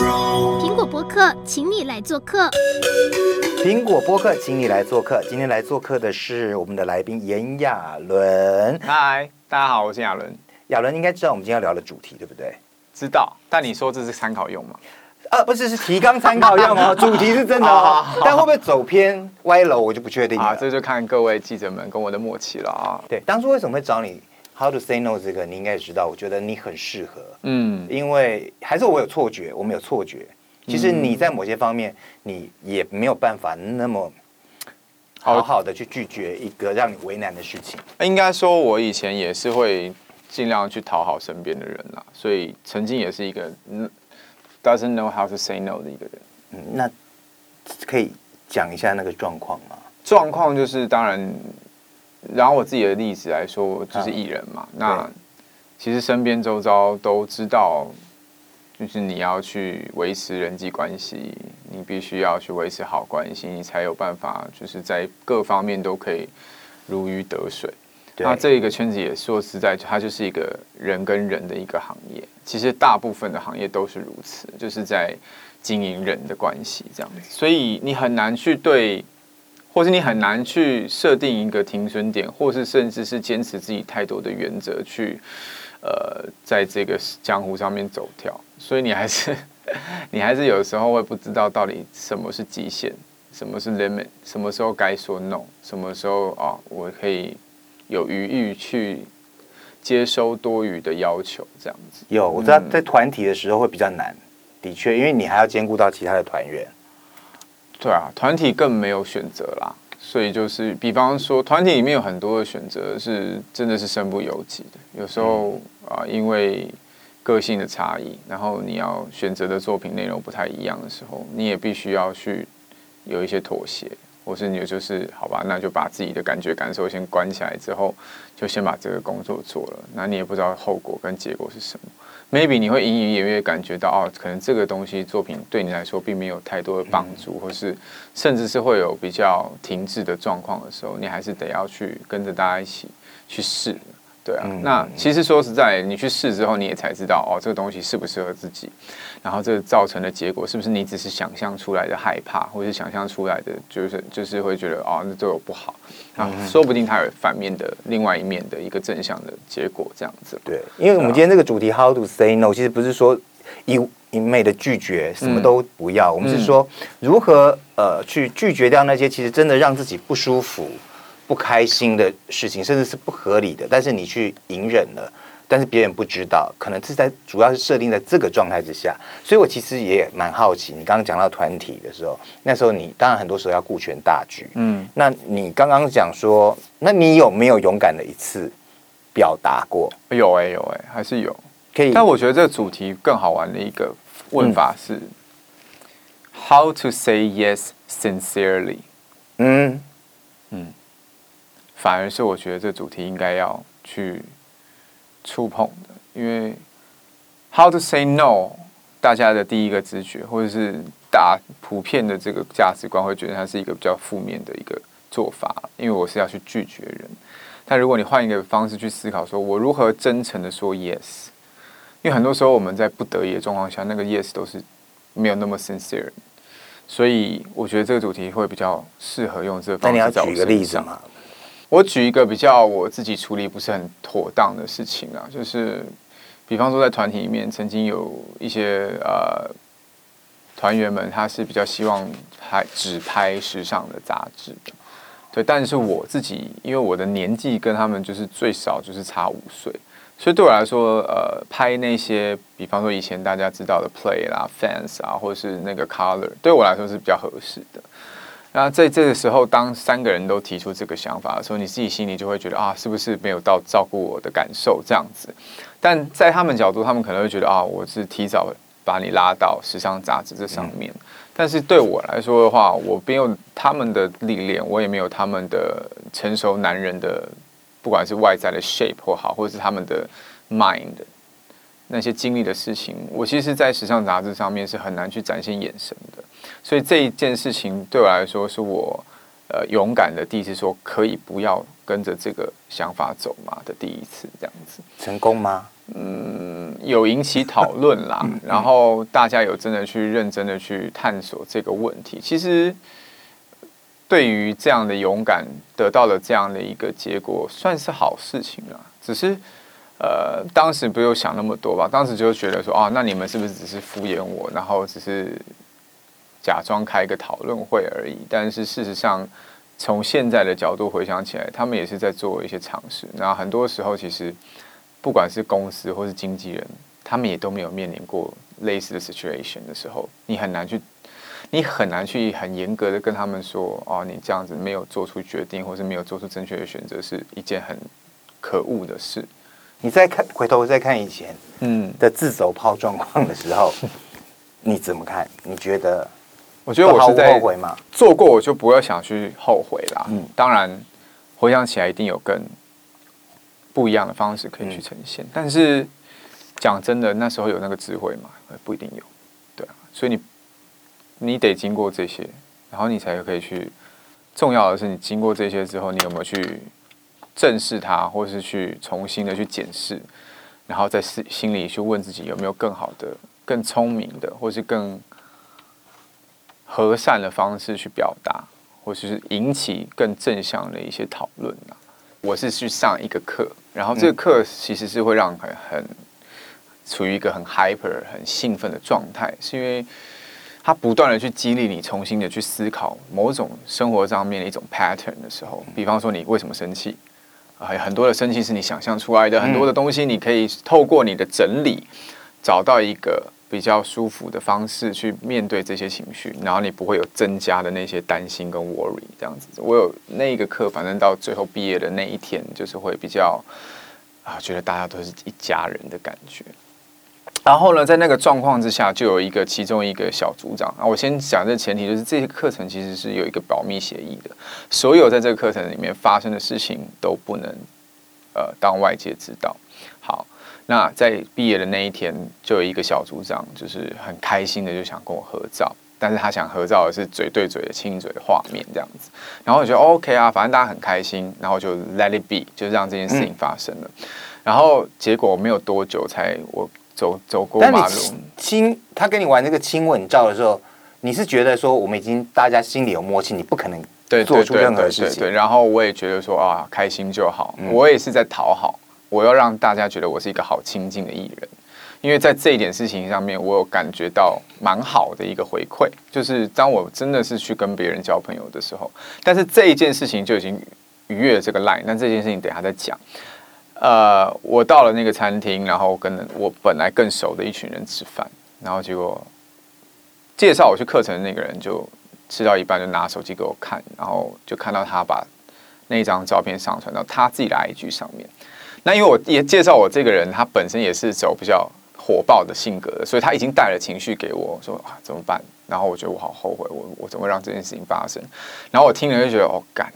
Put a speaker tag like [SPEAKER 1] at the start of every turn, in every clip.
[SPEAKER 1] 苹果播客，请你来做客。
[SPEAKER 2] 苹果播客，请你来做客。今天来做客的是我们的来宾炎亚纶。
[SPEAKER 3] 嗨，大家好，我是亚伦。
[SPEAKER 2] 亚伦应该知道我们今天要聊的主题，对不对？
[SPEAKER 3] 知道，但你说这是参考用吗？
[SPEAKER 2] 啊，不是，是提纲参考用哦。主题是真的哦，但会不会走偏歪楼，我就不确定了。
[SPEAKER 3] 啊，这就看各位记者们跟我的默契了啊。
[SPEAKER 2] 对，当初为什么会找你？How to say no 这个你应该也知道，我觉得你很适合，嗯，因为还是我有错觉，我们有错觉，其实你在某些方面你也没有办法那么好好的去拒绝一个让你为难的事情。
[SPEAKER 3] 应该说，我以前也是会尽量去讨好身边的人啦，所以曾经也是一个 doesn't know how to say no 的一个人。
[SPEAKER 2] 嗯，那可以讲一下那个状况吗？
[SPEAKER 3] 状况就是当然。然后我自己的例子来说，我就是艺人嘛。啊、那其实身边周遭都知道，就是你要去维持人际关系，你必须要去维持好关系，你才有办法，就是在各方面都可以如鱼得水。那这一个圈子也说实在，它就是一个人跟人的一个行业。其实大部分的行业都是如此，就是在经营人的关系这样子。所以你很难去对。或是你很难去设定一个停损点，或是甚至是坚持自己太多的原则去，呃，在这个江湖上面走跳，所以你还是 你还是有时候会不知道到底什么是极限，什么是 limit，什么时候该说 no，什么时候啊我可以有余裕去接收多余的要求，这样子。
[SPEAKER 2] 有，我知道在团体的时候会比较难，的确，因为你还要兼顾到其他的团员。
[SPEAKER 3] 对啊，团体更没有选择啦，所以就是，比方说，团体里面有很多的选择是真的是身不由己的。有时候啊，因为个性的差异，然后你要选择的作品内容不太一样的时候，你也必须要去有一些妥协，或是你就是好吧，那就把自己的感觉感受先关起来，之后就先把这个工作做了，那你也不知道后果跟结果是什么。Maybe 你会隐隐约约感觉到哦，可能这个东西作品对你来说并没有太多的帮助，或是甚至是会有比较停滞的状况的时候，你还是得要去跟着大家一起去试。对啊，嗯、那其实说实在，你去试之后，你也才知道哦，这个东西适不适合自己，然后这个造成的结果是不是你只是想象出来的害怕，或是想象出来的，就是就是会觉得哦，那对我不好啊，说不定它有反面的另外一面的一个正向的结果，这样子。
[SPEAKER 2] 对，因为我们今天这个主题 How to say no，其实不是说一一昧的拒绝，什么都不要，嗯、我们是说如何呃去拒绝掉那些其实真的让自己不舒服。不开心的事情，甚至是不合理的，但是你去隐忍了，但是别人不知道，可能是在主要是设定在这个状态之下，所以我其实也蛮好奇，你刚刚讲到团体的时候，那时候你当然很多时候要顾全大局，嗯，那你刚刚讲说，那你有没有勇敢的一次表达过？
[SPEAKER 3] 有哎、欸，有哎、欸，还是有，可以。但我觉得这个主题更好玩的一个问法是、嗯、，How to say yes sincerely？嗯嗯。反而是我觉得这主题应该要去触碰的，因为 how to say no，大家的第一个直觉或者是大普遍的这个价值观会觉得它是一个比较负面的一个做法，因为我是要去拒绝人。但如果你换一个方式去思考，说我如何真诚的说 yes，因为很多时候我们在不得已的状况下，那个 yes 都是没有那么 sincere，所以我觉得这个主题会比较适合用这个方式。
[SPEAKER 2] 那你要举个例子吗？
[SPEAKER 3] 我举一个比较我自己处理不是很妥当的事情啊，就是比方说在团体里面，曾经有一些呃团员们，他是比较希望拍只拍时尚的杂志，对，但是我自己因为我的年纪跟他们就是最少就是差五岁，所以对我来说，呃，拍那些比方说以前大家知道的 Play 啦、Fans 啊，或者是那个 Color，对我来说是比较合适的。那在这个时候，当三个人都提出这个想法的时候，你自己心里就会觉得啊，是不是没有到照顾我的感受这样子？但在他们角度，他们可能会觉得啊，我是提早把你拉到时尚杂志这上面。嗯、但是对我来说的话，我没有他们的历练，我也没有他们的成熟男人的，不管是外在的 shape 或好，或者是他们的 mind 那些经历的事情，我其实，在时尚杂志上面是很难去展现眼神的。所以这一件事情对我来说，是我呃勇敢的第一次说可以不要跟着这个想法走嘛的第一次这样子。
[SPEAKER 2] 成功吗？
[SPEAKER 3] 嗯，有引起讨论啦，然后大家有真的去认真的去探索这个问题。其实对于这样的勇敢得到了这样的一个结果，算是好事情啦。只是呃，当时不用想那么多吧，当时就觉得说啊，那你们是不是只是敷衍我，然后只是假装开一个讨论会而已？但是事实上，从现在的角度回想起来，他们也是在做一些尝试。那很多时候其实。不管是公司或是经纪人，他们也都没有面临过类似的 situation 的时候，你很难去，你很难去很严格的跟他们说，哦，你这样子没有做出决定，或是没有做出正确的选择，是一件很可恶的事。
[SPEAKER 2] 你再看回头再看以前，嗯的自走炮状况的时候，嗯、你怎么看？你觉得？
[SPEAKER 3] 我觉得我是在后悔嘛？做过我就不要想去后悔啦。嗯，当然回想起来一定有更。不一样的方式可以去呈现，嗯、但是讲真的，那时候有那个智慧嘛？不一定有，对啊，所以你你得经过这些，然后你才可以去。重要的是，你经过这些之后，你有没有去正视它，或是去重新的去检视，然后在心心里去问自己有没有更好的、更聪明的，或是更和善的方式去表达，或是引起更正向的一些讨论啊。我是去上一个课，然后这个课其实是会让很很处于一个很 hyper、很兴奋的状态，是因为它不断的去激励你，重新的去思考某种生活上面的一种 pattern 的时候，比方说你为什么生气，很多的生气是你想象出来的，很多的东西你可以透过你的整理找到一个。比较舒服的方式去面对这些情绪，然后你不会有增加的那些担心跟 worry 这样子。我有那一个课，反正到最后毕业的那一天，就是会比较啊，觉得大家都是一家人的感觉。然后呢，在那个状况之下，就有一个其中一个小组长啊，我先讲这前提，就是这些课程其实是有一个保密协议的，所有在这个课程里面发生的事情都不能呃当外界知道。好。那在毕业的那一天，就有一个小组长，就是很开心的就想跟我合照，但是他想合照的是嘴对嘴的亲嘴的画面这样子，然后我觉得 OK 啊，反正大家很开心，然后就 Let it be，就让这件事情发生了。嗯、然后结果没有多久，才我走走过马路，
[SPEAKER 2] 亲他跟你玩那个亲吻照的时候，你是觉得说我们已经大家心里有默契，你不可能做出任何事情，
[SPEAKER 3] 对，对，对，对，然后我也觉得说啊，开心就好，嗯、我也是在讨好。我要让大家觉得我是一个好亲近的艺人，因为在这一点事情上面，我有感觉到蛮好的一个回馈，就是当我真的是去跟别人交朋友的时候，但是这一件事情就已经逾越了这个 line。那这件事情等下再讲。呃，我到了那个餐厅，然后跟我本来更熟的一群人吃饭，然后结果介绍我去课程的那个人就吃到一半就拿手机给我看，然后就看到他把那张照片上传到他自己的 IG 上面。那因为我也介绍我这个人，他本身也是走比较火爆的性格的，所以他已经带了情绪给我，说啊怎么办？然后我觉得我好后悔，我我怎么会让这件事情发生？然后我听了就觉得哦干，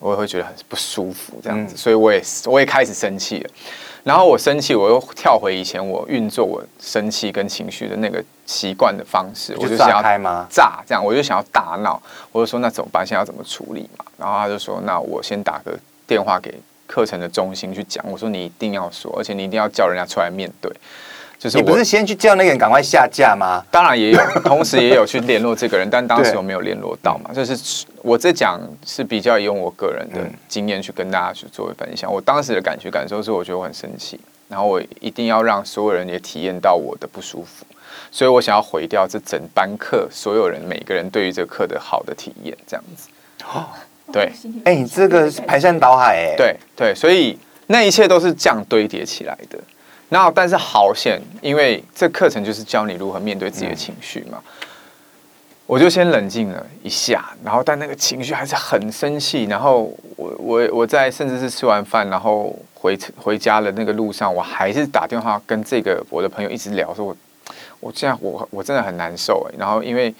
[SPEAKER 3] 我也会觉得很不舒服这样子，所以我也我也开始生气了。然后我生气，我又跳回以前我运作我生气跟情绪的那个习惯的方式，我就想要炸这样，我就想要大闹，我就说那怎么办？现在要怎么处理嘛？然后他就说那我先打个电话给。课程的中心去讲，我说你一定要说，而且你一定要叫人家出来面对。就是
[SPEAKER 2] 你不是先去叫那个人赶快下架吗？
[SPEAKER 3] 当然也有，同时也有去联络这个人，但当时我没有联络到嘛。就是我这讲是比较用我个人的经验去跟大家去做分享。我当时的感觉感受是，我觉得我很生气，然后我一定要让所有人也体验到我的不舒服，所以我想要毁掉这整班课所有人每个人对于这个课的好的体验，这样子。哦。对，
[SPEAKER 2] 哎，你这个是排山倒海哎。
[SPEAKER 3] 对对，所以那一切都是这样堆叠起来的。然后，但是好险，因为这课程就是教你如何面对自己的情绪嘛。嗯、我就先冷静了一下，然后但那个情绪还是很生气。然后我我我在甚至是吃完饭，然后回回家的那个路上，我还是打电话跟这个我的朋友一直聊，说我我这样我我真的很难受哎。然后因为。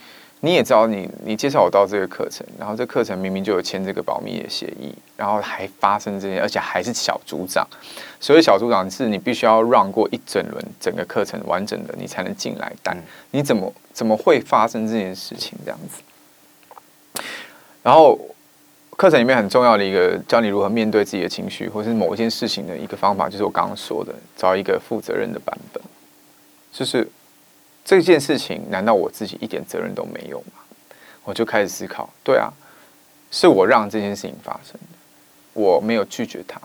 [SPEAKER 3] 你也知道你，你你介绍我到这个课程，然后这课程明明就有签这个保密的协议，然后还发生这些，而且还是小组长，所以小组长是你必须要让过一整轮整个课程完整的，你才能进来带。你怎么怎么会发生这件事情这样子？然后课程里面很重要的一个教你如何面对自己的情绪，或是某一件事情的一个方法，就是我刚刚说的，找一个负责任的版本。就是这件事情，难道我自己一点责任都没有吗？我就开始思考，对啊，是我让这件事情发生的，我没有拒绝他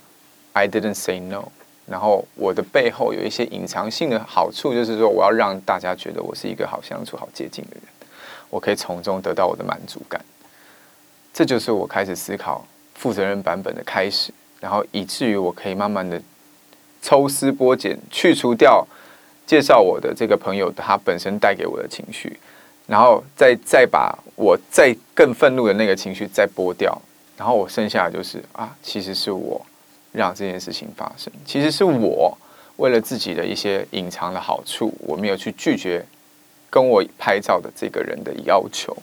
[SPEAKER 3] ，I didn't say no。然后我的背后有一些隐藏性的好处，就是说我要让大家觉得我是一个好相处、好接近的人，我可以从中得到我的满足感。这就是我开始思考负责任版本的开始，然后以至于我可以慢慢的抽丝剥茧，去除掉介绍我的这个朋友他本身带给我的情绪，然后再再把我再更愤怒的那个情绪再剥掉，然后我剩下的就是啊，其实是我让这件事情发生，其实是我为了自己的一些隐藏的好处，我没有去拒绝跟我拍照的这个人的要求。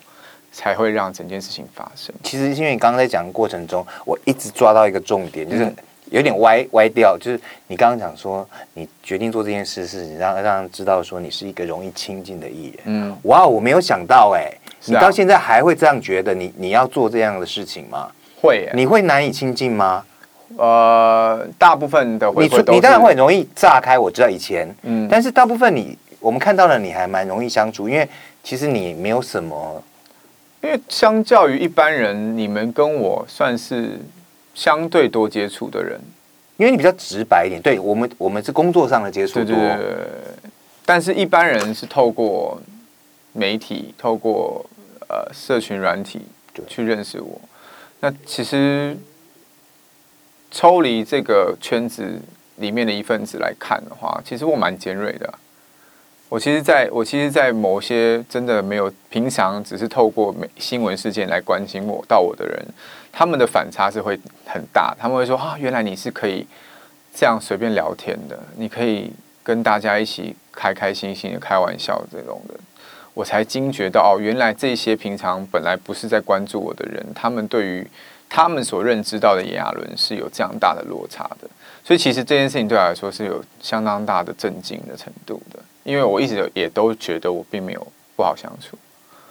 [SPEAKER 3] 才会让整件事情发生。
[SPEAKER 2] 其实，因为你刚刚在讲的过程中，我一直抓到一个重点，就是有点歪歪掉。就是你刚刚讲说，你决定做这件事，是你让让人知道说你是一个容易亲近的艺人。嗯，哇，我没有想到，哎，你到现在还会这样觉得你？你你要做这样的事情吗？
[SPEAKER 3] 会，
[SPEAKER 2] 你会难以亲近吗？
[SPEAKER 3] 呃，大部分的
[SPEAKER 2] 你你当然会很容易炸开。我知道以前，嗯，但是大部分你我们看到了，你还蛮容易相处，因为其实你没有什么。
[SPEAKER 3] 因为相较于一般人，你们跟我算是相对多接触的人，
[SPEAKER 2] 因为你比较直白一点。对我们，我们是工作上的接触多，对对对，
[SPEAKER 3] 但是一般人是透过媒体、透过呃社群软体去认识我。那其实抽离这个圈子里面的一份子来看的话，其实我蛮尖锐的。我其实在，我其实，在某些真的没有平常只是透过新闻事件来关心我到我的人，他们的反差是会很大。他们会说：“啊，原来你是可以这样随便聊天的，你可以跟大家一起开开心心的开玩笑这种的。”我才惊觉到，哦，原来这些平常本来不是在关注我的人，他们对于他们所认知到的炎亚纶是有这样大的落差的。所以，其实这件事情对我来说是有相当大的震惊的程度的。因为我一直也都觉得我并没有不好相处，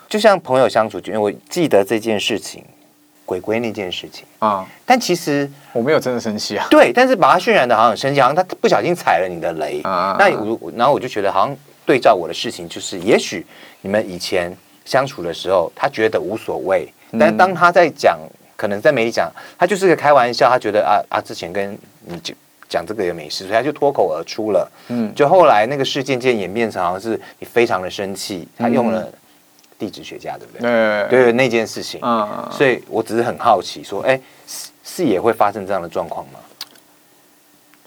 [SPEAKER 2] 就像朋友相处。因为我记得这件事情，鬼鬼那件事情啊，但其实
[SPEAKER 3] 我没有真的生气啊。
[SPEAKER 2] 对，但是把他渲染的好像很生气，好像他不小心踩了你的雷啊。那我然后我就觉得好像对照我的事情，就是也许你们以前相处的时候，他觉得无所谓，但是当他在讲，可能在媒体讲，他就是个开玩笑，他觉得啊啊，之前跟你就。讲这个也没事，所以他就脱口而出了。嗯，就后来那个事件渐演变成好像是你非常的生气，他用了地质学家，对不对？对对，那件事情。嗯，所以我只是很好奇，说，哎，是是也会发生这样的状况吗？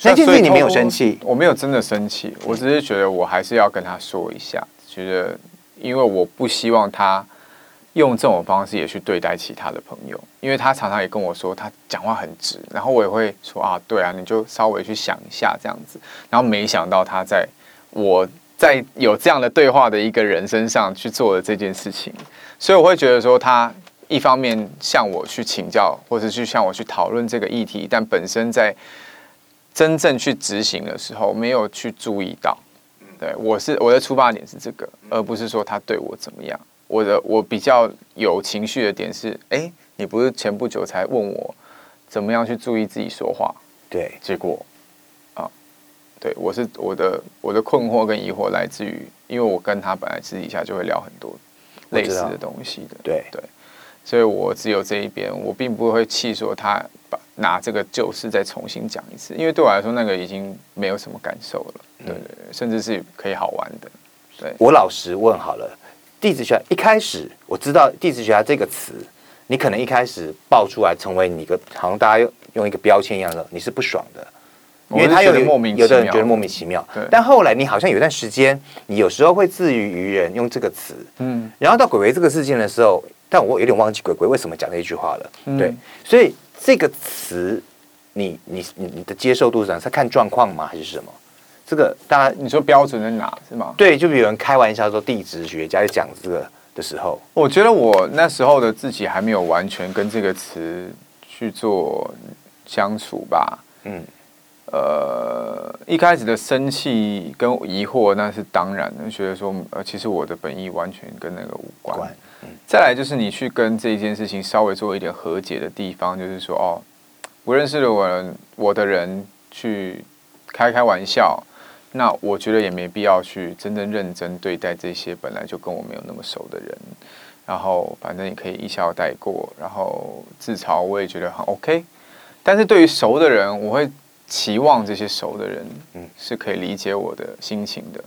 [SPEAKER 2] 那件事情你没有生气，
[SPEAKER 3] 我没有真的生气，我只是觉得我还是要跟他说一下，觉得因为我不希望他。用这种方式也去对待其他的朋友，因为他常常也跟我说他讲话很直，然后我也会说啊，对啊，你就稍微去想一下这样子。然后没想到他在我在有这样的对话的一个人身上去做了这件事情，所以我会觉得说他一方面向我去请教，或者去向我去讨论这个议题，但本身在真正去执行的时候没有去注意到。对，我是我的出发点是这个，而不是说他对我怎么样。我的我比较有情绪的点是，哎，你不是前不久才问我怎么样去注意自己说话？
[SPEAKER 2] 对，
[SPEAKER 3] 结果啊，对我是我的我的困惑跟疑惑来自于，因为我跟他本来私底下就会聊很多类似的东西的，
[SPEAKER 2] 对
[SPEAKER 3] 对，所以我只有这一边，我并不会气说他把拿这个旧事再重新讲一次，因为对我来说那个已经没有什么感受了，对对对，甚至是可以好玩的。对，
[SPEAKER 2] 我老实问好了。地质学家一开始我知道地质学家这个词，你可能一开始爆出来成为你一个好像大家用用一个标签一样的，你是不爽的，因为他有莫名有的人觉得莫名其妙。但后来你好像有段时间，你有时候会自娱于人用这个词，嗯，然后到鬼鬼这个事件的时候，但我有点忘记鬼鬼为什么讲那一句话了，对，所以这个词，你你你你的接受度是怎样？是看状况吗？还是什么？这个大家
[SPEAKER 3] 你说标准在哪是吗？
[SPEAKER 2] 对，就比如有人开玩笑说地质学家在讲这个的时候，
[SPEAKER 3] 我觉得我那时候的自己还没有完全跟这个词去做相处吧。嗯，呃，一开始的生气跟疑惑那是当然的，觉得说呃，其实我的本意完全跟那个无关。嗯、再来就是你去跟这件事情稍微做一点和解的地方，就是说哦，我认识的我我的人去开开玩笑，那我觉得也没必要去真正认真对待这些本来就跟我没有那么熟的人。然后反正也可以一笑带过，然后自嘲我也觉得很 OK。但是对于熟的人，我会期望这些熟的人，嗯，是可以理解我的心情的，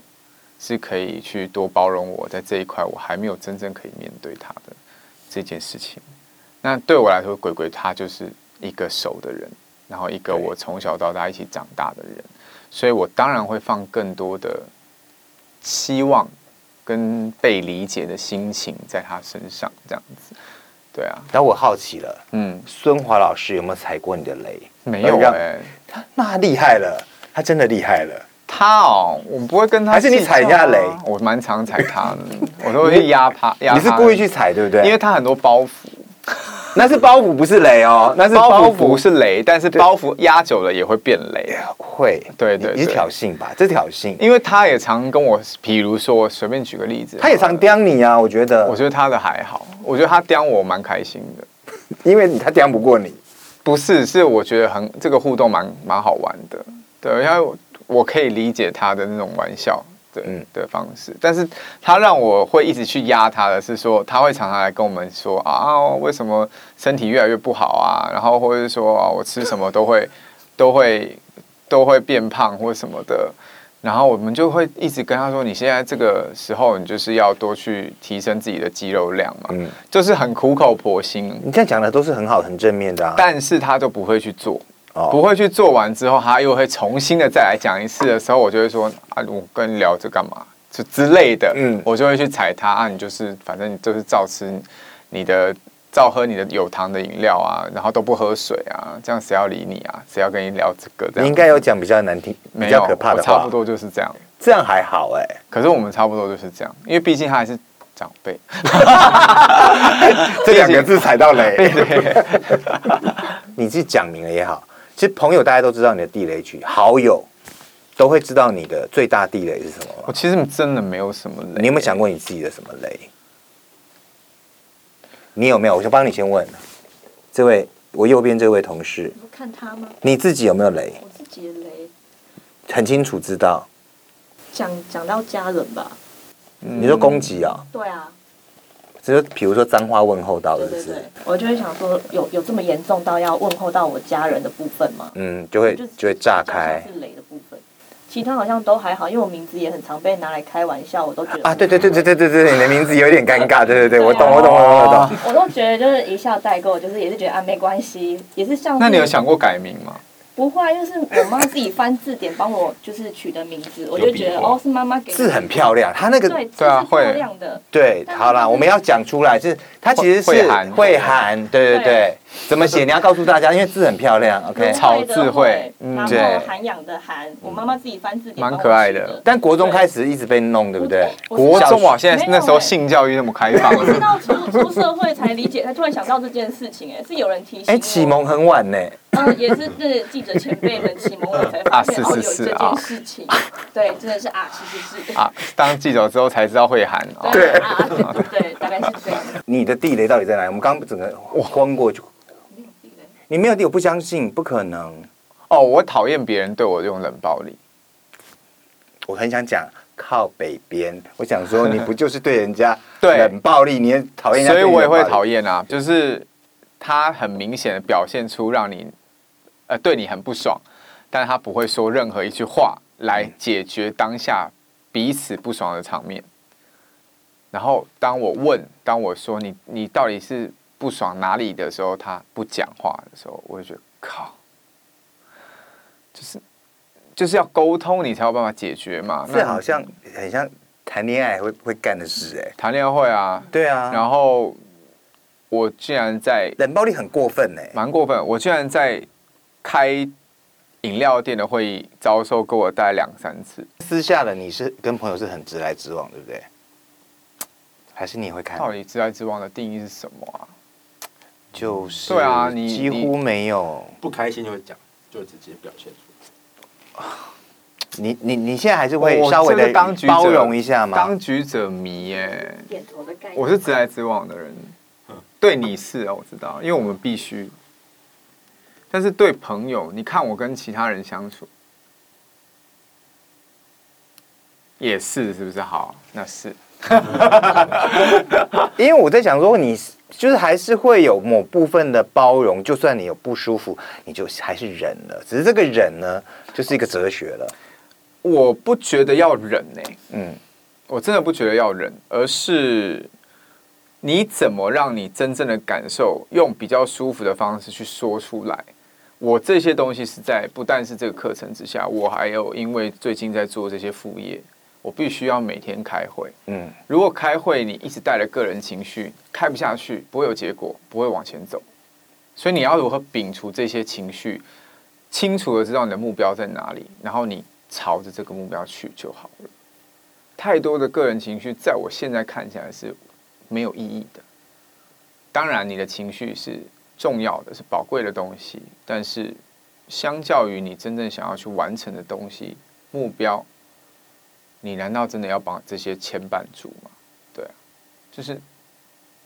[SPEAKER 3] 是可以去多包容我在这一块我还没有真正可以面对他的这件事情。那对我来说，鬼鬼他就是一个熟的人，然后一个我从小到大一起长大的人，所以我当然会放更多的期望。跟被理解的心情在他身上这样子，对啊。
[SPEAKER 2] 但我好奇了，嗯，孙华老师有没有踩过你的雷？
[SPEAKER 3] 没有哎，
[SPEAKER 2] 他那他厉害了，他真的厉害了。
[SPEAKER 3] 他哦，我不会跟他，
[SPEAKER 2] 还是你踩人家雷？
[SPEAKER 3] 我蛮常踩他的，我都会去压他。
[SPEAKER 2] 你是故意去踩对不对？
[SPEAKER 3] 因为他很多包袱。
[SPEAKER 2] 那是包袱，不是雷哦。那是包袱，
[SPEAKER 3] 不是雷，但是包袱压久了也会变雷。
[SPEAKER 2] 会，
[SPEAKER 3] 对对，
[SPEAKER 2] 你是挑衅吧？这挑衅，
[SPEAKER 3] 因为他也常跟我，比如说，我随便举个例子，
[SPEAKER 2] 他也常刁你啊。我觉得，
[SPEAKER 3] 我觉得他的还好，我觉得他刁我蛮开心的，
[SPEAKER 2] 因为他刁不过你。
[SPEAKER 3] 不是，是我觉得很这个互动蛮蛮好玩的，对，因为我可以理解他的那种玩笑。对的方式，但是他让我会一直去压他的是说，他会常常来跟我们说啊，为什么身体越来越不好啊？然后或者是说啊，我吃什么都会都会都会变胖或什么的。然后我们就会一直跟他说，你现在这个时候你就是要多去提升自己的肌肉量嘛，嗯，就是很苦口婆心。
[SPEAKER 2] 你这样讲的都是很好很正面的啊，
[SPEAKER 3] 但是他都不会去做。不会去做完之后，他又会重新的再来讲一次的时候，我就会说啊，我跟你聊这干嘛？就之类的，嗯，我就会去踩他啊，你就是反正你就是照吃你的，照喝你的有糖的饮料啊，然后都不喝水啊，这样谁要理你啊？谁要跟你聊这个？
[SPEAKER 2] 你应该有讲比较难听、比较可怕的话，
[SPEAKER 3] 差不多就是这样。
[SPEAKER 2] 这样还好哎，
[SPEAKER 3] 可是我们差不多就是这样，因为毕竟他还是长辈。
[SPEAKER 2] 这两个字踩到雷，你是讲明了也好。其实朋友大家都知道你的地雷区，好友都会知道你的最大地雷是什么吗？
[SPEAKER 3] 我其实真的没有什么雷。
[SPEAKER 2] 你有没有想过你自己的什么雷？你有没有？我先帮你先问。这位我右边这位同事，
[SPEAKER 4] 看他吗？
[SPEAKER 2] 你自己有没有雷？
[SPEAKER 4] 我自己的雷
[SPEAKER 2] 很清楚知道。
[SPEAKER 4] 讲讲到家人吧。
[SPEAKER 2] 你说攻击啊？
[SPEAKER 4] 对啊。
[SPEAKER 2] 只是比如说脏话问候到的是，
[SPEAKER 4] 对对对，我就会想说，有有这么严重到要问候到我家人的部分吗？
[SPEAKER 2] 嗯，就会就，就会炸开。
[SPEAKER 4] 是雷的部分，其他好像都还好，因为我名字也很常被拿来开玩笑，我都觉得
[SPEAKER 2] 啊，对对对对对对对，你的名字有点尴尬，对对对，我懂我懂我懂我懂，
[SPEAKER 4] 我都觉得就是一笑带过，就是也是觉得啊没关系，也是像。
[SPEAKER 3] 那你有想过改名吗？
[SPEAKER 4] 不会，就是我妈自己翻字典帮我就是取的名字，我就觉得哦是妈妈给的。
[SPEAKER 2] 字很漂亮，她那个
[SPEAKER 4] 对啊，会漂亮的。
[SPEAKER 2] 对，好啦，我们要讲出来，就是她其实是会喊，对对对。怎么写？你要告诉大家，因为字很漂亮。OK，
[SPEAKER 3] 草字会，
[SPEAKER 4] 然后涵养的涵，我妈妈自己翻字典，
[SPEAKER 3] 蛮可爱的。
[SPEAKER 2] 但国中开始一直被弄，对不对？
[SPEAKER 3] 国中啊，现在那时候性教育那么开放，
[SPEAKER 4] 直到出出 社会才理解，才突然想到这件事情。哎，是有人提醒。
[SPEAKER 2] 哎，启蒙很晚呢。
[SPEAKER 4] 嗯，也是是记者前辈们启蒙我才发现 哦有这件事情。对，真的是啊，是是是。啊，
[SPEAKER 3] 当记者之后才知道会涵。
[SPEAKER 4] 对啊，对，大概是这样。
[SPEAKER 2] 你的地雷到底在哪里？我们刚刚整个哇昏过去。你没有地，我不相信，不可能。
[SPEAKER 3] 哦，我讨厌别人对我用冷暴力。
[SPEAKER 2] 我很想讲靠北边，我想说你不就是对人家 冷暴力，你也讨厌，
[SPEAKER 3] 所以我也会讨厌啊。就是他很明显的表现出让你呃对你很不爽，但是他不会说任何一句话来解决当下彼此不爽的场面。然后当我问，当我说你你到底是？不爽哪里的时候，他不讲话的时候，我就觉得靠，就是就是要沟通，你才有办法解决嘛。
[SPEAKER 2] 这好像很像谈恋爱会会干的事哎，
[SPEAKER 3] 谈恋爱会啊，
[SPEAKER 2] 对啊。
[SPEAKER 3] 然后我竟然在
[SPEAKER 2] 冷暴力很过分哎，
[SPEAKER 3] 蛮过分。我竟然在开饮料店的会议遭受过我大概两三次。
[SPEAKER 2] 私下的你是跟朋友是很直来直往，对不对？还是你会看？
[SPEAKER 3] 到底直来直往的定义是什么啊？
[SPEAKER 2] 就是对啊，你几乎没有
[SPEAKER 5] 不开心就会讲，就会直接表现出来。
[SPEAKER 2] 你你你现在还是会稍微的包容一下吗？
[SPEAKER 3] 当局者迷耶，
[SPEAKER 4] 点头的概念。
[SPEAKER 3] 我是直来直往的人，对你是啊，我知道，因为我们必须。但是对朋友，你看我跟其他人相处，也是是不是好？那是，
[SPEAKER 2] 因为我在想说，你就是还是会有某部分的包容，就算你有不舒服，你就还是忍了。只是这个忍呢，就是一个哲学了。
[SPEAKER 3] 我不觉得要忍呢、欸，嗯，我真的不觉得要忍，而是你怎么让你真正的感受，用比较舒服的方式去说出来。我这些东西是在不但是这个课程之下，我还有因为最近在做这些副业，我必须要每天开会。嗯，如果开会你一直带着个人情绪，开不下去，不会有结果，不会往前走。所以你要如何摒除这些情绪，清楚的知道你的目标在哪里，然后你朝着这个目标去就好了。太多的个人情绪，在我现在看起来是没有意义的。当然，你的情绪是。重要的是宝贵的东西，但是相较于你真正想要去完成的东西、目标，你难道真的要把这些牵绊住吗？对啊，就是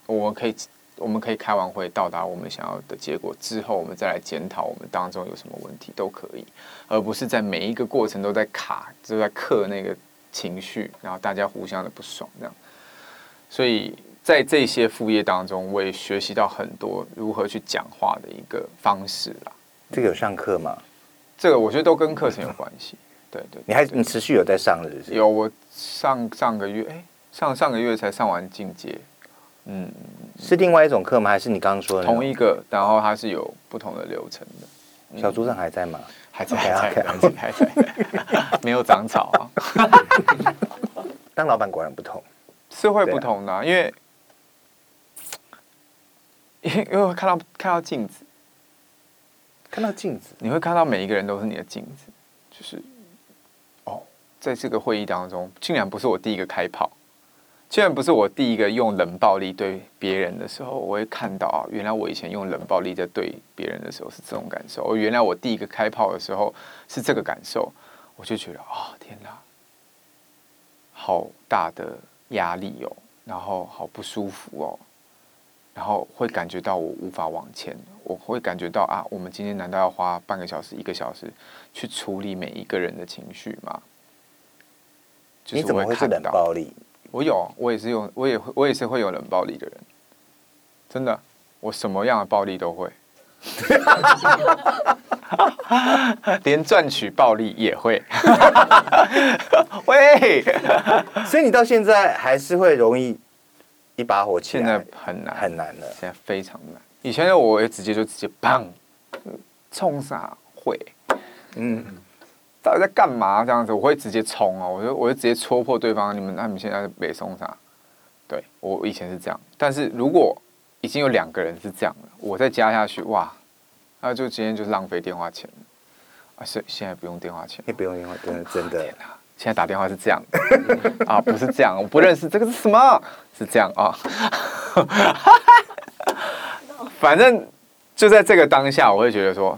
[SPEAKER 3] 我们可以我们可以开完会到达我们想要的结果之后，我们再来检讨我们当中有什么问题都可以，而不是在每一个过程都在卡，就在克那个情绪，然后大家互相的不爽这样，所以。在这些副业当中，我也学习到很多如何去讲话的一个方式啦。
[SPEAKER 2] 这个有上课吗？
[SPEAKER 3] 这个我觉得都跟课程有关系。对对，
[SPEAKER 2] 你还你持续有在上是不是？
[SPEAKER 3] 有，我上上个月，哎，上上个月才上完进阶。嗯，
[SPEAKER 2] 是另外一种课吗？还是你刚刚说的
[SPEAKER 3] 同一个？然后它是有不同的流程的。
[SPEAKER 2] 嗯、小组长还在吗？
[SPEAKER 3] 还在，还在，还在，没有长草啊。
[SPEAKER 2] 当老板果然不同，
[SPEAKER 3] 是会不同的、啊，因为。因为会看到看到镜子，
[SPEAKER 2] 看到镜子，
[SPEAKER 3] 你会看到每一个人都是你的镜子，就是哦，在这个会议当中，竟然不是我第一个开炮，竟然不是我第一个用冷暴力对别人的时候，我会看到啊，原来我以前用冷暴力在对别人的时候是这种感受，哦，原来我第一个开炮的时候是这个感受，我就觉得啊，天哪，好大的压力哦，然后好不舒服哦。然后会感觉到我无法往前，我会感觉到啊，我们今天难道要花半个小时、一个小时去处理每一个人的情绪吗？
[SPEAKER 2] 就是、你怎么会是冷暴力？
[SPEAKER 3] 我有，我也是用，我也会，我也是会有冷暴力的人。真的，我什么样的暴力都会，连赚取暴力也会。喂，
[SPEAKER 2] 所以你到现在还是会容易。一把火，
[SPEAKER 3] 现在很难
[SPEAKER 2] 很难了，
[SPEAKER 3] 现在非常难。以前的我也直接就直接砰，冲啥会？嗯，到底在干嘛？这样子我会直接冲哦，我就我就直接戳破对方。你们那你们现在没送啥？对，我以前是这样，但是如果已经有两个人是这样了，我再加下去，哇，那就今天就是浪费电话钱了啊！是现在不用电话钱，
[SPEAKER 2] 也不用电话，真的真的。
[SPEAKER 3] 现在打电话是这样啊，不是这样，我不认识这个是什么？是这样啊。反正就在这个当下，我会觉得说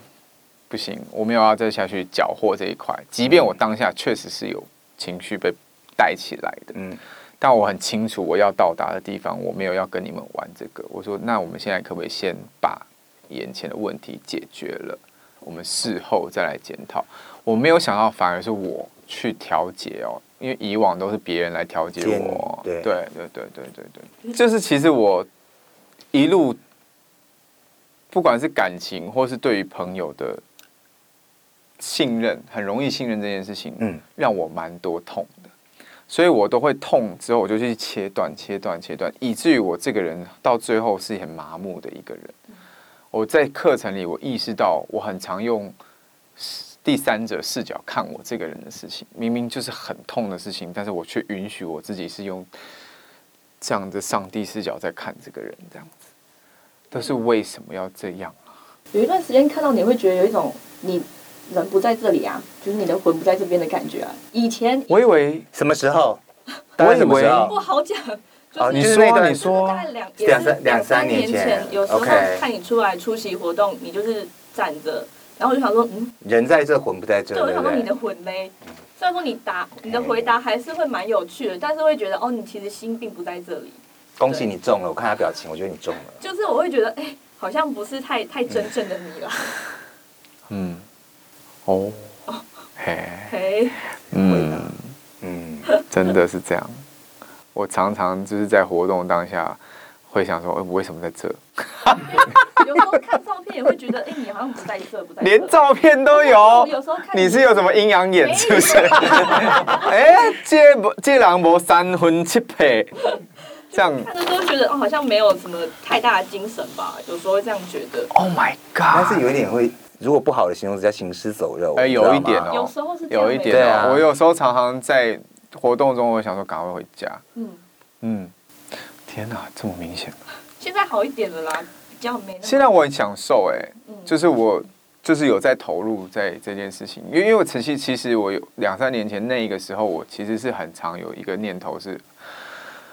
[SPEAKER 3] 不行，我没有要再下去缴获这一块。即便我当下确实是有情绪被带起来的，嗯，但我很清楚我要到达的地方，我没有要跟你们玩这个。我说，那我们现在可不可以先把眼前的问题解决了？我们事后再来检讨。我没有想到，反而是我。去调节哦，因为以往都是别人来调节我，对对对对对对对，就是其实我一路不管是感情或是对于朋友的信任，很容易信任这件事情，嗯，让我蛮多痛的，所以我都会痛之后我就去切断、切断、切断，以至于我这个人到最后是很麻木的一个人。我在课程里，我意识到我很常用。第三者视角看我这个人的事情，明明就是很痛的事情，但是我却允许我自己是用这样的上帝视角在看这个人，这样子，都是为什么要这样啊？
[SPEAKER 4] 有一段时间看到你会觉得有一种你人不在这里啊，就是你的魂不在这边的感觉啊。以前
[SPEAKER 3] 我以为
[SPEAKER 2] 什么时候？
[SPEAKER 3] 我以为
[SPEAKER 4] 不好讲。
[SPEAKER 3] 哦，你说你说，
[SPEAKER 4] 两三两三年前，有时候看你出来出席活动，你就是站着。然后我就想说，嗯，
[SPEAKER 2] 人在这，魂不在这，
[SPEAKER 4] 对，我想说你的魂呢？虽然说你答你的回答还是会蛮有趣的，但是会觉得哦，你其实心并不在这里。
[SPEAKER 2] 恭喜你中了，我看他表情，我觉得你中了。
[SPEAKER 4] 就是我会觉得，哎，好像不是太太真正的你了。
[SPEAKER 3] 嗯，哦，嘿，
[SPEAKER 4] 嘿，
[SPEAKER 3] 嗯嗯，真的是这样。我常常就是在活动当下会想说，我为什么在这？
[SPEAKER 4] 有时候看照片也会觉得，哎，你好像不在这，不在。
[SPEAKER 3] 连照片都有。
[SPEAKER 4] 有时候看
[SPEAKER 3] 你是有什么阴阳眼，是不是？哎，这这人无三分七配。这样
[SPEAKER 4] 看着都觉得哦，好像没有什么太大的精神吧，有时候会这样觉得。
[SPEAKER 3] Oh my god！
[SPEAKER 2] 但是有一点会，如果不好的形容词叫行尸走肉。
[SPEAKER 3] 哎，有一点哦，
[SPEAKER 4] 有时候是
[SPEAKER 3] 有一点哦。我有时候常常在活动中，我想说赶快回家。嗯嗯，天哪，这么明显。
[SPEAKER 4] 现在好一点了啦，比较没。
[SPEAKER 3] 现在我很享受哎，就是我就是有在投入在这件事情，因为因为我其实其实我有两三年前那一个时候，我其实是很常有一个念头是。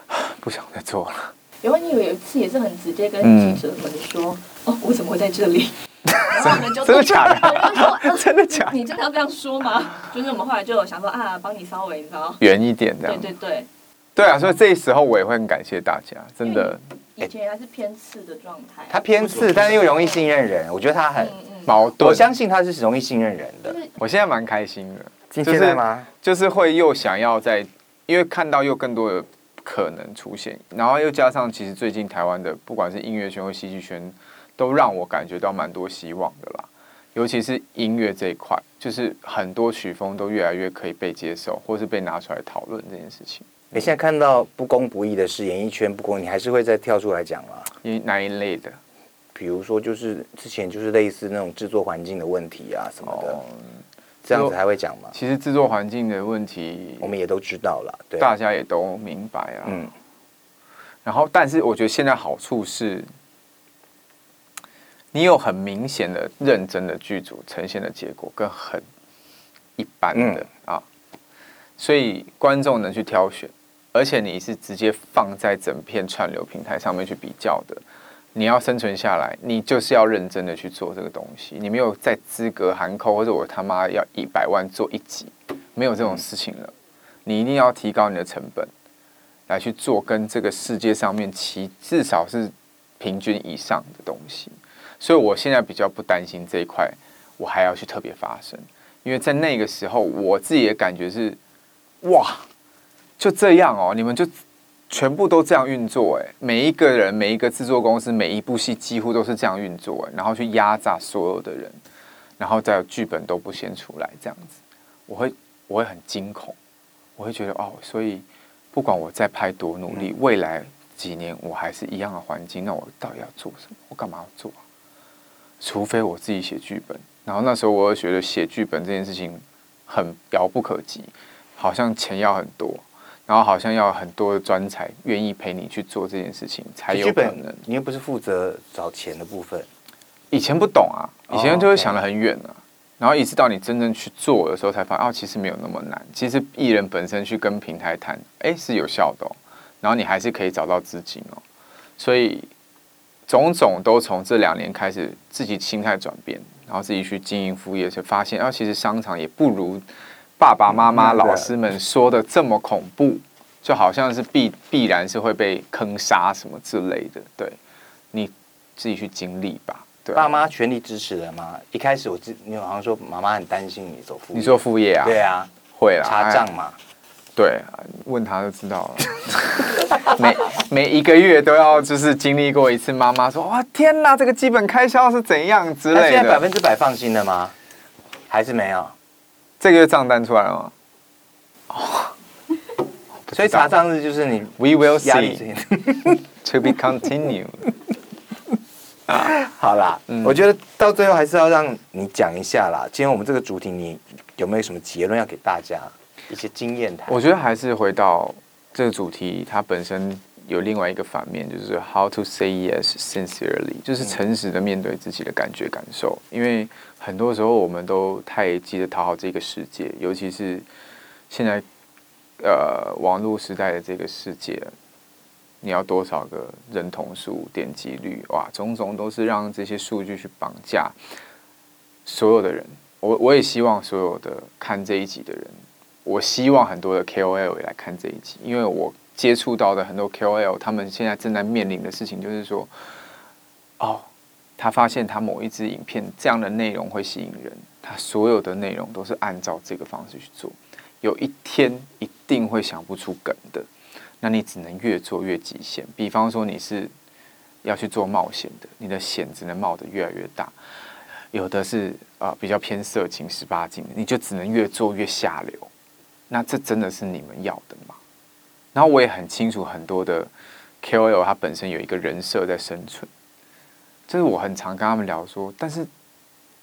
[SPEAKER 3] 不想再做了。
[SPEAKER 4] 然后你有一次也是很直接跟记者们说：“嗯、哦，我怎么会在这里？”然后我们就
[SPEAKER 3] 真的假的？
[SPEAKER 4] 真的假的？你真的要这样说吗？就是我们后来就有想说啊，帮你稍微你知道
[SPEAKER 3] 圆一点这样。
[SPEAKER 4] 对对对。
[SPEAKER 3] 对啊，所以这时候我也会很感谢大家，真的。
[SPEAKER 4] 以前还是偏刺的状态。
[SPEAKER 2] 他偏刺，但是又容易信任人。我觉得他很矛盾。我相信他是容易信任人的。
[SPEAKER 3] 我现在蛮开心的。
[SPEAKER 2] 现在吗？
[SPEAKER 3] 就是会又想要在，因为看到又更多的。可能出现，然后又加上，其实最近台湾的不管是音乐圈或戏剧圈，都让我感觉到蛮多希望的啦。尤其是音乐这一块，就是很多曲风都越来越可以被接受，或是被拿出来讨论这件事情。
[SPEAKER 2] 你现在看到不公不义的事，演艺圈不公，你还是会再跳出来讲吗？
[SPEAKER 3] 一哪一类的？
[SPEAKER 2] 比如说，就是之前就是类似那种制作环境的问题啊什么的。哦这样子还会讲吗？
[SPEAKER 3] 其实制作环境的问题，
[SPEAKER 2] 我们也都知道了，对，
[SPEAKER 3] 大家也都明白啊。嗯。然后，但是我觉得现在好处是，你有很明显的认真的剧组呈现的结果，跟很一般的啊，所以观众能去挑选，而且你是直接放在整片串流平台上面去比较的。你要生存下来，你就是要认真的去做这个东西。你没有在资格含扣，或者我他妈要一百万做一集，没有这种事情了。你一定要提高你的成本，来去做跟这个世界上面其至少是平均以上的东西。所以我现在比较不担心这一块，我还要去特别发声，因为在那个时候，我自己的感觉是，哇，就这样哦，你们就。全部都这样运作，哎，每一个人、每一个制作公司、每一部戏几乎都是这样运作，然后去压榨所有的人，然后再有剧本都不先出来，这样子，我会我会很惊恐，我会觉得哦，所以不管我再拍多努力，未来几年我还是一样的环境，那我到底要做什么？我干嘛要做？除非我自己写剧本，然后那时候我觉得写剧本这件事情很遥不可及，好像钱要很多。然后好像要很多的专才愿意陪你去做这件事情，才有可能。
[SPEAKER 2] 你又不是负责找钱的部分，
[SPEAKER 3] 以前不懂啊，以前就会想得很远啊。然后一直到你真正去做的时候，才发现哦，其实没有那么难。其实艺人本身去跟平台谈，哎，是有效的哦。然后你还是可以找到资金哦。所以种种都从这两年开始，自己心态转变，然后自己去经营副业，才发现，啊，其实商场也不如。爸爸妈妈、老师们说的这么恐怖，就好像是必必然是会被坑杀什么之类的。对，你自己去经历吧。对，
[SPEAKER 2] 爸妈全力支持了吗？一开始我记，你好像说妈妈很担心你做副业，
[SPEAKER 3] 你做副业啊？
[SPEAKER 2] 对啊，
[SPEAKER 3] 会啊，
[SPEAKER 2] 查账嘛。
[SPEAKER 3] 对，问他就知道了。每每一个月都要就是经历过一次，妈妈说：“哇，天哪，这个基本开销是怎样之类的。”
[SPEAKER 2] 现在百分之百放心了吗？还是没有？
[SPEAKER 3] 这个月账单出来了吗？哦，
[SPEAKER 2] 所以查账日就是你
[SPEAKER 3] ，We will see to be continued。
[SPEAKER 2] 好啦，嗯、我觉得到最后还是要让你讲一下啦。今天我们这个主题，你有没有什么结论要给大家？一些经验谈？
[SPEAKER 3] 我觉得还是回到这个主题，它本身有另外一个反面，就是 How to say yes sincerely，就是诚实的面对自己的感觉感受，因为。很多时候，我们都太急着讨好这个世界，尤其是现在，呃，网络时代的这个世界，你要多少个认同数、点击率，哇，种种都是让这些数据去绑架所有的人。我我也希望所有的看这一集的人，我希望很多的 KOL 也来看这一集，因为我接触到的很多 KOL，他们现在正在面临的事情就是说，哦，他发现他某一支影片这样的内容会吸引人，他所有的内容都是按照这个方式去做，有一天一定会想不出梗的，那你只能越做越极限。比方说你是要去做冒险的，你的险只能冒得越来越大。有的是啊、比较偏色情十八禁，你就只能越做越下流。那这真的是你们要的吗？然后我也很清楚，很多的 KOL 他本身有一个人设在生存，这是我很常跟他们聊说，但是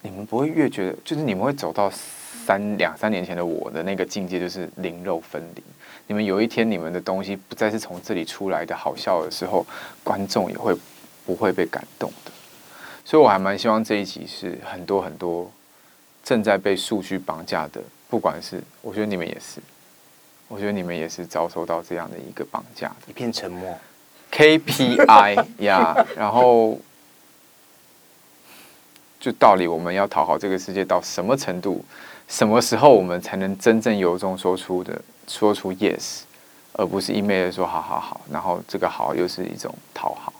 [SPEAKER 3] 你们不会越觉得，就是你们会走到三两三年前的我的那个境界，就是灵肉分离。你们有一天你们的东西不再是从这里出来的好笑的时候，观众也会不会被感动的。所以，我还蛮希望这一集是很多很多正在被数据绑架的，不管是我觉得你们也是，我觉得你们也是遭受到这样的一个绑架的，
[SPEAKER 2] 一片沉默。
[SPEAKER 3] KPI 呀，yeah, 然后就到底我们要讨好这个世界到什么程度，什么时候我们才能真正由衷说出的说出 yes，而不是一昧的说好好好，然后这个好又是一种讨好。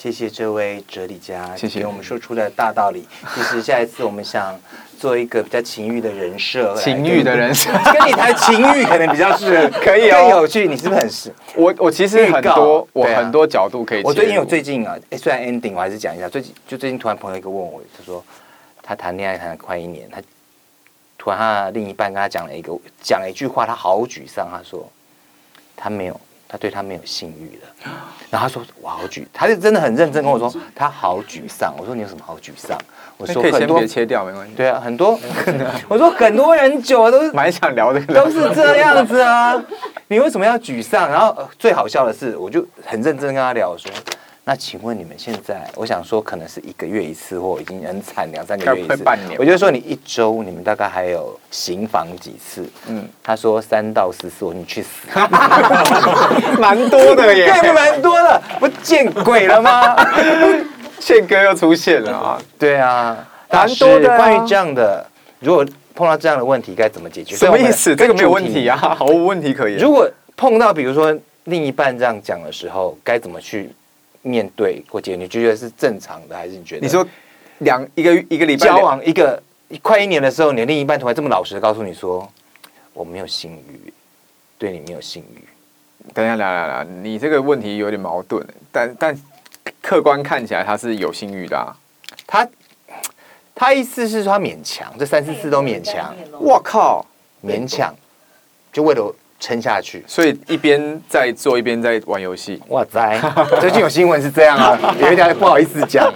[SPEAKER 2] 谢谢这位哲理家，
[SPEAKER 3] 谢谢
[SPEAKER 2] 给我们说出的大道理。其实下一次我们想做一个比较情欲的人设，
[SPEAKER 3] 情欲的人设，
[SPEAKER 2] 跟你谈情欲可能比较适合，
[SPEAKER 3] 可以哦，
[SPEAKER 2] 更有趣。你是不是很适？
[SPEAKER 3] 我我其实很多，我很多角度可以。
[SPEAKER 2] 我最近有最近啊，哎，虽然 ending 我还是讲一下。最近就最近突然朋友一个问我，他说他谈恋爱谈了快一年，他突然他另一半跟他讲了一个讲了一句话，他好沮丧。他说他没有。他对他没有性欲了，然后他说我好沮，他就真的很认真跟我说他好沮丧。我说你有什么好沮丧？我说很多
[SPEAKER 3] 切掉没关系。
[SPEAKER 2] 对啊，很多。我说很多人久了都是
[SPEAKER 3] 蛮想聊的，
[SPEAKER 2] 都是这样子啊。你为什么要沮丧？然后最好笑的是，我就很认真跟他聊我说。那请问你们现在，我想说可能是一个月一次，或已经很惨两三个月一次。
[SPEAKER 3] 半年。
[SPEAKER 2] 我就说你一周你们大概还有行房几次？嗯，他说三到十次，我说你去死，
[SPEAKER 3] 蛮多的耶，
[SPEAKER 2] 对，蛮多的，不见鬼了吗？
[SPEAKER 3] 宪哥又出现了啊！
[SPEAKER 2] 对啊，蛮多的。关于这样的，如果碰到这样的问题，该怎么解决？
[SPEAKER 3] 什么意思？这个没有问题啊，毫无问题可言。
[SPEAKER 2] 如果碰到比如说另一半这样讲的时候，该怎么去？面对或者你觉得是正常的，还是你觉得？
[SPEAKER 3] 你说两一个一个礼拜
[SPEAKER 2] 交往一个快一年的时候，你的另一半突然这么老实的告诉你说，我没有性欲，对你没有性欲。
[SPEAKER 3] 等一下，来来来，你这个问题有点矛盾，但但客观看起来他是有性欲的啊。
[SPEAKER 2] 他他意思是说他勉强，这三四次都勉强。
[SPEAKER 3] 我靠，
[SPEAKER 2] 勉强就为了。撑下去，
[SPEAKER 3] 所以一边在做一边在玩游戏。
[SPEAKER 2] 哇塞，最近有新闻是这样啊，有一点不好意思讲。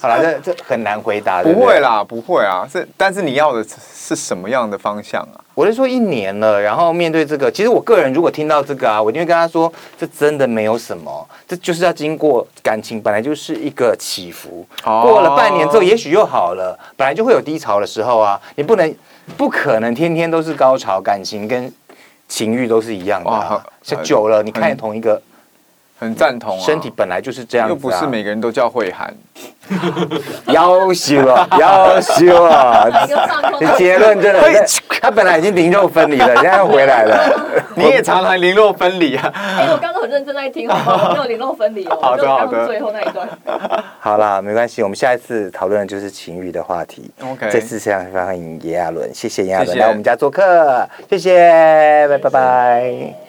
[SPEAKER 2] 好了，这这很难回答。
[SPEAKER 3] 不会啦，不会啊。这但是你要的是什么样的方向啊？
[SPEAKER 2] 我是说一年了，然后面对这个，其实我个人如果听到这个啊，我一定会跟他说，这真的没有什么，这就是要经过感情，本来就是一个起伏。过了半年之后，也许又好了。本来就会有低潮的时候啊，你不能。不可能天天都是高潮，感情跟情欲都是一样的，啊。像久了，你看同一个，
[SPEAKER 3] 很赞同啊。
[SPEAKER 2] 身体本来就是这样，啊，
[SPEAKER 3] 又不是每个人都叫慧涵。
[SPEAKER 2] 夭寿了，夭寿了。结论真的，他本来已经灵肉分离了，现在又回来了。
[SPEAKER 3] 你也常常灵肉分离啊？
[SPEAKER 4] 哎，我刚刚很认真在听，好吗？没有灵肉分离哦。
[SPEAKER 3] 好的，好的。
[SPEAKER 4] 最后那一段。
[SPEAKER 2] 好啦，没关系，我们下一次讨论的就是情欲的话题。
[SPEAKER 3] OK，
[SPEAKER 2] 这次非常欢迎炎亚纶，谢谢炎亚纶来我们家做客，谢谢，拜拜拜。